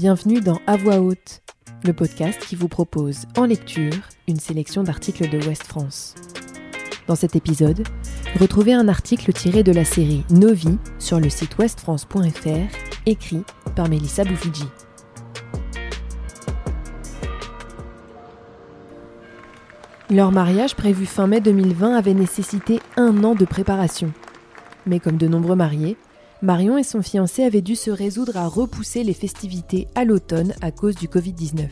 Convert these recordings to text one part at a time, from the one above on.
Bienvenue dans À voix haute, le podcast qui vous propose en lecture une sélection d'articles de Ouest France. Dans cet épisode, retrouvez un article tiré de la série Novi sur le site ouestfrance.fr, écrit par Mélissa Boufidji. Leur mariage prévu fin mai 2020 avait nécessité un an de préparation. Mais comme de nombreux mariés, Marion et son fiancé avaient dû se résoudre à repousser les festivités à l'automne à cause du Covid-19.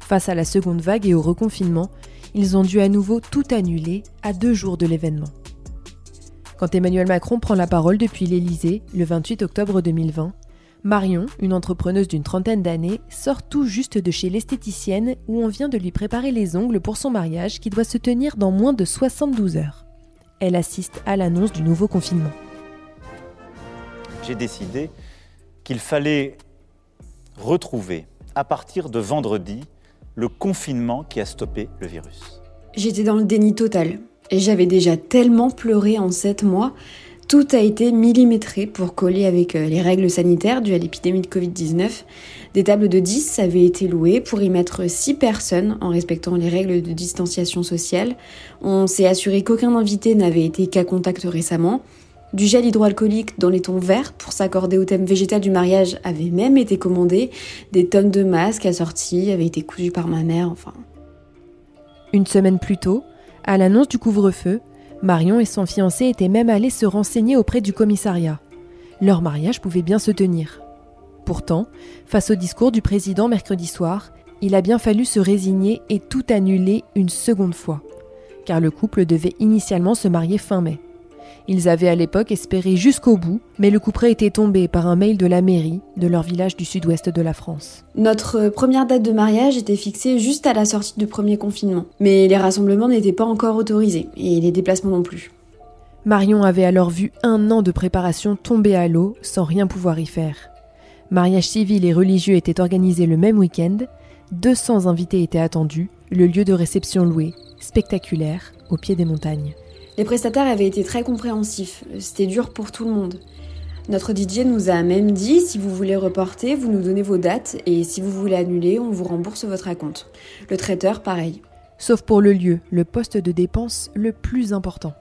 Face à la seconde vague et au reconfinement, ils ont dû à nouveau tout annuler à deux jours de l'événement. Quand Emmanuel Macron prend la parole depuis l'Élysée le 28 octobre 2020, Marion, une entrepreneuse d'une trentaine d'années, sort tout juste de chez l'esthéticienne où on vient de lui préparer les ongles pour son mariage qui doit se tenir dans moins de 72 heures. Elle assiste à l'annonce du nouveau confinement. J'ai décidé qu'il fallait retrouver, à partir de vendredi, le confinement qui a stoppé le virus. J'étais dans le déni total et j'avais déjà tellement pleuré en sept mois tout a été millimétré pour coller avec euh, les règles sanitaires dues à l'épidémie de Covid-19. Des tables de 10 avaient été louées pour y mettre 6 personnes en respectant les règles de distanciation sociale. On s'est assuré qu'aucun invité n'avait été cas contact récemment. Du gel hydroalcoolique dans les tons verts pour s'accorder au thème végétal du mariage avait même été commandé. Des tonnes de masques assortis avaient été cousus par ma mère, enfin. Une semaine plus tôt, à l'annonce du couvre-feu, Marion et son fiancé étaient même allés se renseigner auprès du commissariat. Leur mariage pouvait bien se tenir. Pourtant, face au discours du président mercredi soir, il a bien fallu se résigner et tout annuler une seconde fois, car le couple devait initialement se marier fin mai. Ils avaient à l'époque espéré jusqu'au bout, mais le couperet était tombé par un mail de la mairie de leur village du sud-ouest de la France. Notre première date de mariage était fixée juste à la sortie du premier confinement, mais les rassemblements n'étaient pas encore autorisés, et les déplacements non plus. Marion avait alors vu un an de préparation tomber à l'eau sans rien pouvoir y faire. Mariage civil et religieux étaient organisés le même week-end, 200 invités étaient attendus, le lieu de réception loué, spectaculaire, au pied des montagnes. Les prestataires avaient été très compréhensifs, c'était dur pour tout le monde. Notre DJ nous a même dit si vous voulez reporter, vous nous donnez vos dates et si vous voulez annuler, on vous rembourse votre acompte. Le traiteur, pareil. Sauf pour le lieu, le poste de dépense le plus important.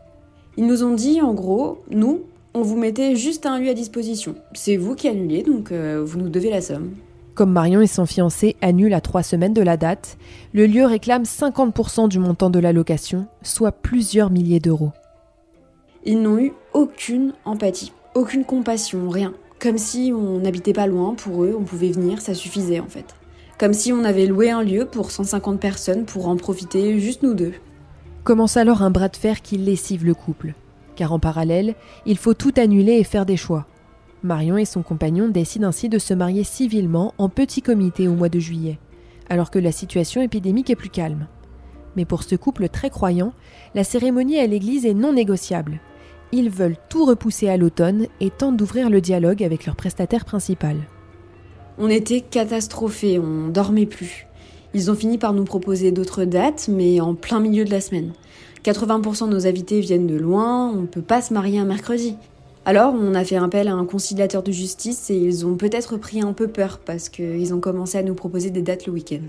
Ils nous ont dit en gros, nous, on vous mettait juste un lieu à disposition. C'est vous qui annulez, donc euh, vous nous devez la somme. Comme Marion et son fiancé annulent à trois semaines de la date, le lieu réclame 50% du montant de la location, soit plusieurs milliers d'euros. Ils n'ont eu aucune empathie, aucune compassion, rien. Comme si on n'habitait pas loin, pour eux, on pouvait venir, ça suffisait en fait. Comme si on avait loué un lieu pour 150 personnes pour en profiter juste nous deux. Commence alors un bras de fer qui lessive le couple. Car en parallèle, il faut tout annuler et faire des choix. Marion et son compagnon décident ainsi de se marier civilement en petit comité au mois de juillet, alors que la situation épidémique est plus calme. Mais pour ce couple très croyant, la cérémonie à l'église est non négociable. Ils veulent tout repousser à l'automne et tentent d'ouvrir le dialogue avec leur prestataire principal. On était catastrophés, on dormait plus. Ils ont fini par nous proposer d'autres dates, mais en plein milieu de la semaine. 80% de nos invités viennent de loin, on ne peut pas se marier un mercredi. Alors, on a fait appel à un conciliateur de justice et ils ont peut-être pris un peu peur parce qu'ils ont commencé à nous proposer des dates le week-end.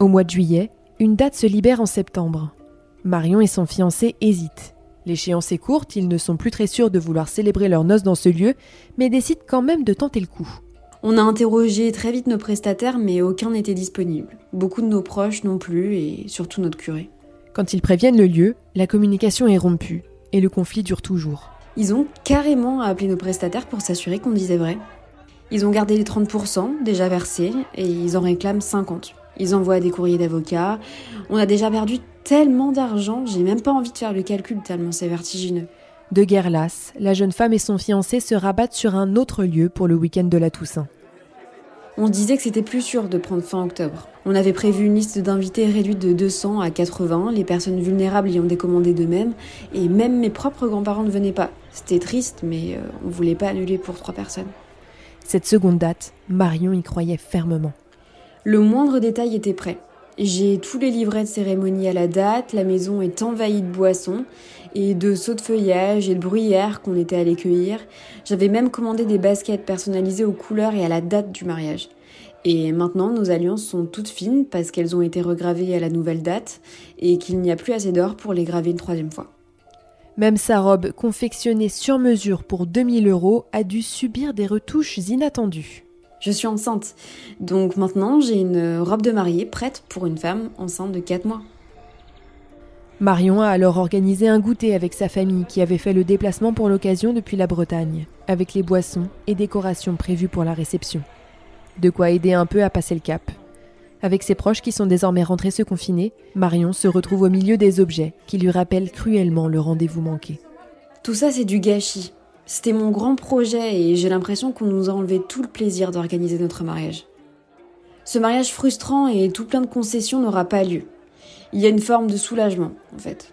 Au mois de juillet, une date se libère en septembre. Marion et son fiancé hésitent. L'échéance est courte, ils ne sont plus très sûrs de vouloir célébrer leur noces dans ce lieu, mais décident quand même de tenter le coup. On a interrogé très vite nos prestataires, mais aucun n'était disponible. Beaucoup de nos proches non plus, et surtout notre curé. Quand ils préviennent le lieu, la communication est rompue, et le conflit dure toujours. Ils ont carrément appelé nos prestataires pour s'assurer qu'on disait vrai. Ils ont gardé les 30% déjà versés et ils en réclament 50. Ils envoient des courriers d'avocats. On a déjà perdu tellement d'argent, j'ai même pas envie de faire le calcul tellement c'est vertigineux. De guerre lasse, la jeune femme et son fiancé se rabattent sur un autre lieu pour le week-end de la Toussaint. On disait que c'était plus sûr de prendre fin octobre. On avait prévu une liste d'invités réduite de 200 à 80, les personnes vulnérables y ont décommandé d'eux-mêmes, et même mes propres grands-parents ne venaient pas. C'était triste, mais euh, on voulait pas annuler pour trois personnes. Cette seconde date, Marion y croyait fermement. Le moindre détail était prêt. J'ai tous les livrets de cérémonie à la date, la maison est envahie de boissons et de sauts de feuillage et de bruyères qu'on était allé cueillir. J'avais même commandé des baskets personnalisées aux couleurs et à la date du mariage. Et maintenant, nos alliances sont toutes fines parce qu'elles ont été regravées à la nouvelle date et qu'il n'y a plus assez d'or pour les graver une troisième fois. Même sa robe, confectionnée sur mesure pour 2000 euros, a dû subir des retouches inattendues. Je suis enceinte, donc maintenant j'ai une robe de mariée prête pour une femme enceinte de 4 mois. Marion a alors organisé un goûter avec sa famille qui avait fait le déplacement pour l'occasion depuis la Bretagne, avec les boissons et décorations prévues pour la réception. De quoi aider un peu à passer le cap. Avec ses proches qui sont désormais rentrés se confiner, Marion se retrouve au milieu des objets qui lui rappellent cruellement le rendez-vous manqué. Tout ça, c'est du gâchis. C'était mon grand projet et j'ai l'impression qu'on nous a enlevé tout le plaisir d'organiser notre mariage. Ce mariage frustrant et tout plein de concessions n'aura pas lieu. Il y a une forme de soulagement, en fait.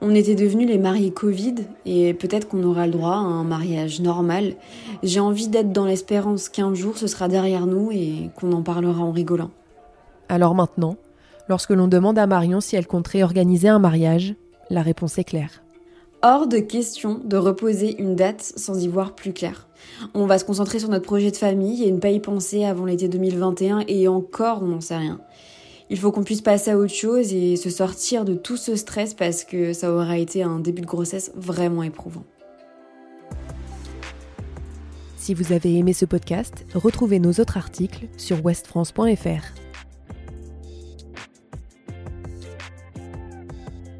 On était devenus les mariés Covid et peut-être qu'on aura le droit à un mariage normal. J'ai envie d'être dans l'espérance qu'un jour ce sera derrière nous et qu'on en parlera en rigolant. Alors maintenant, lorsque l'on demande à Marion si elle compterait organiser un mariage, la réponse est claire. Hors de question de reposer une date sans y voir plus clair. On va se concentrer sur notre projet de famille et ne pas y penser avant l'été 2021 et encore on n'en sait rien. Il faut qu'on puisse passer à autre chose et se sortir de tout ce stress parce que ça aura été un début de grossesse vraiment éprouvant. Si vous avez aimé ce podcast, retrouvez nos autres articles sur westfrance.fr.